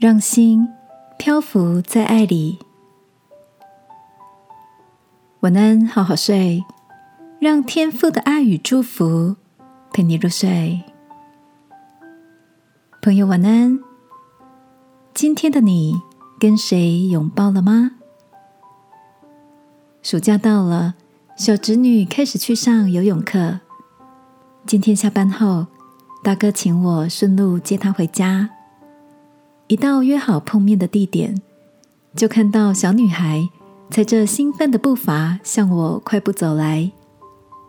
让心漂浮在爱里。晚安，好好睡，让天父的爱与祝福陪你入睡。朋友，晚安。今天的你跟谁拥抱了吗？暑假到了，小侄女开始去上游泳课。今天下班后，大哥请我顺路接她回家。一到约好碰面的地点，就看到小女孩踩着兴奋的步伐向我快步走来，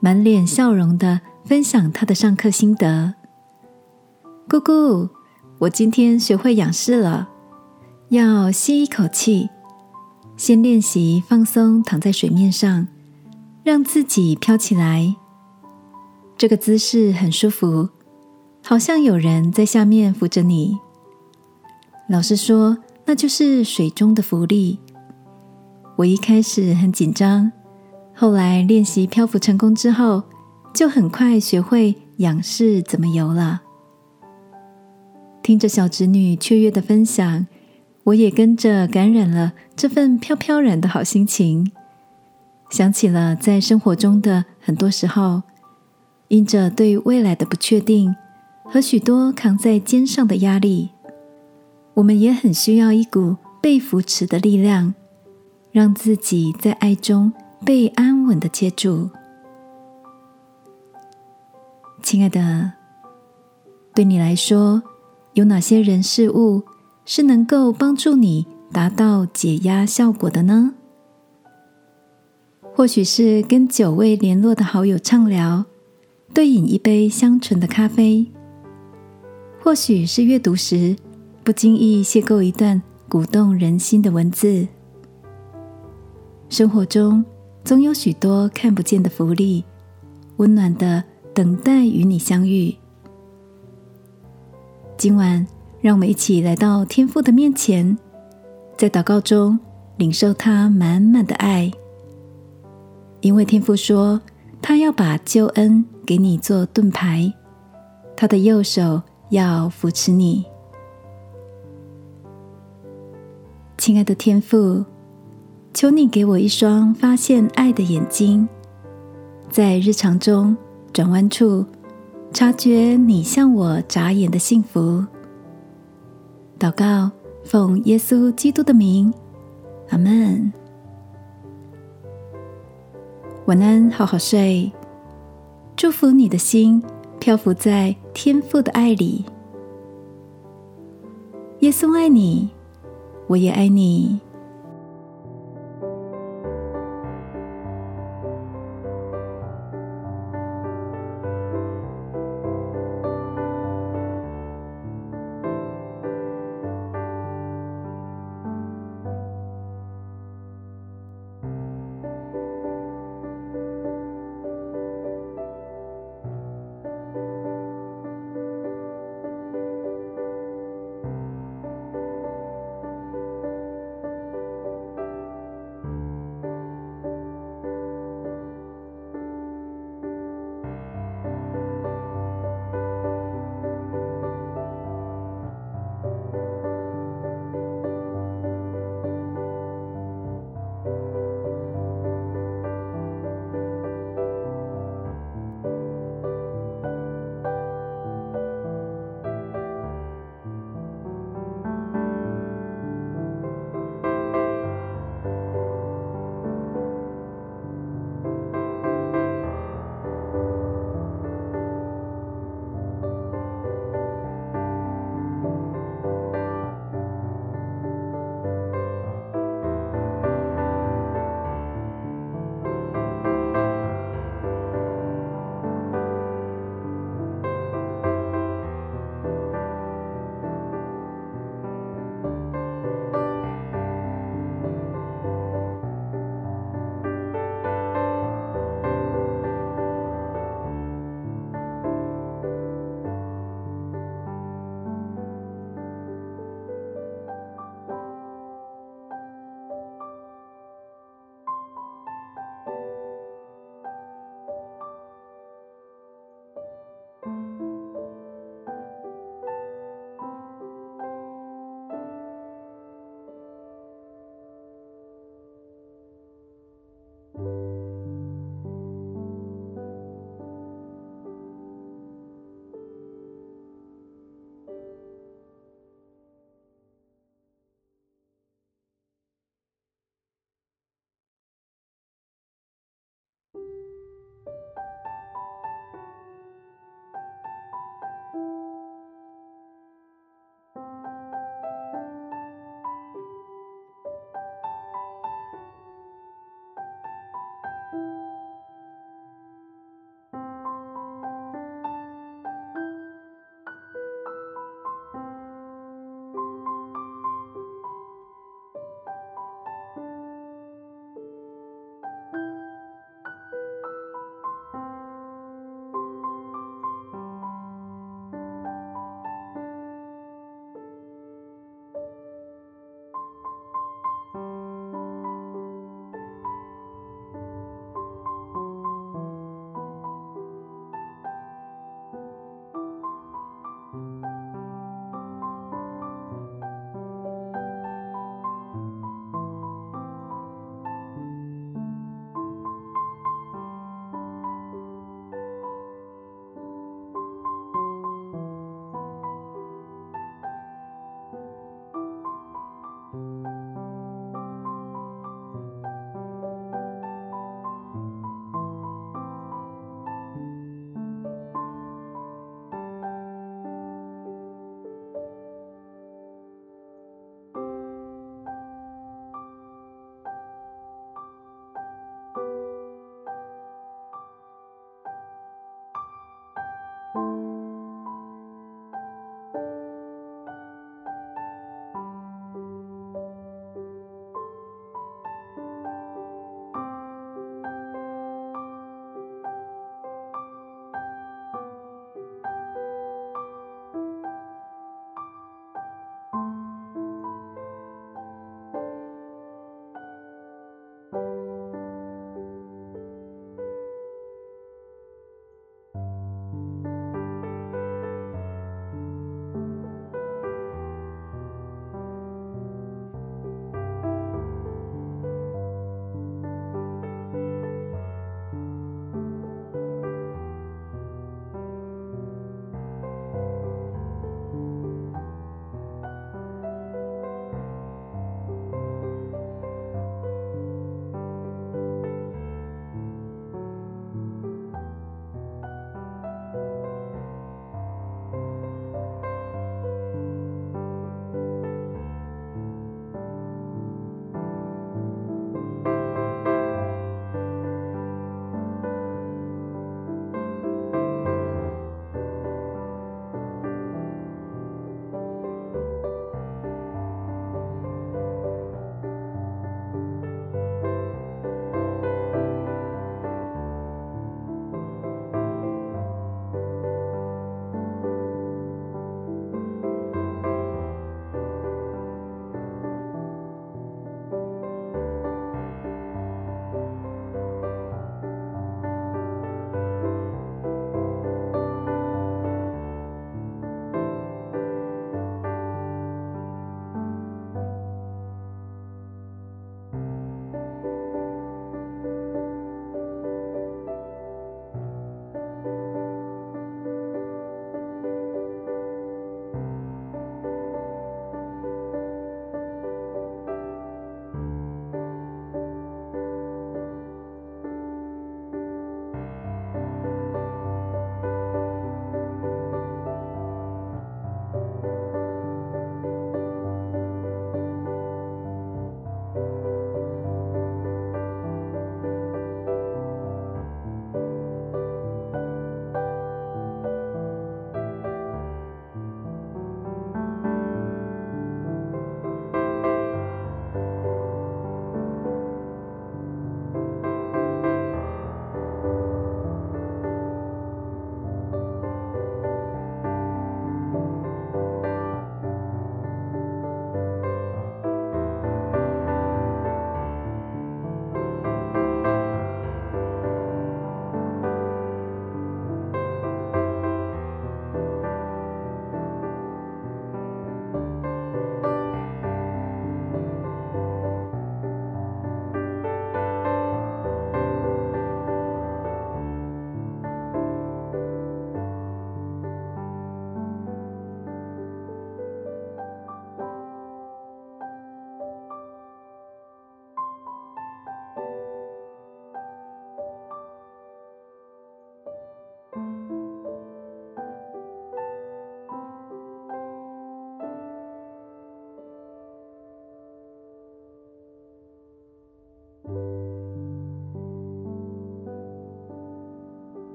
满脸笑容的分享她的上课心得。姑姑，我今天学会仰视了，要吸一口气，先练习放松躺在水面上，让自己飘起来。这个姿势很舒服，好像有人在下面扶着你。老师说，那就是水中的浮力。我一开始很紧张，后来练习漂浮成功之后，就很快学会仰视怎么游了。听着小侄女雀跃的分享，我也跟着感染了这份飘飘然的好心情。想起了在生活中的很多时候，因着对未来的不确定和许多扛在肩上的压力。我们也很需要一股被扶持的力量，让自己在爱中被安稳的接住。亲爱的，对你来说，有哪些人事物是能够帮助你达到解压效果的呢？或许是跟久未联络的好友畅聊，对饮一杯香醇的咖啡；或许是阅读时。不经意邂逅一段鼓动人心的文字，生活中总有许多看不见的福利，温暖的等待与你相遇。今晚，让我们一起来到天父的面前，在祷告中领受他满满的爱，因为天父说，他要把救恩给你做盾牌，他的右手要扶持你。亲爱的天父，求你给我一双发现爱的眼睛，在日常中转弯处察觉你向我眨眼的幸福。祷告，奉耶稣基督的名，阿门。晚安，好好睡。祝福你的心漂浮在天父的爱里。耶稣爱你。我也爱你。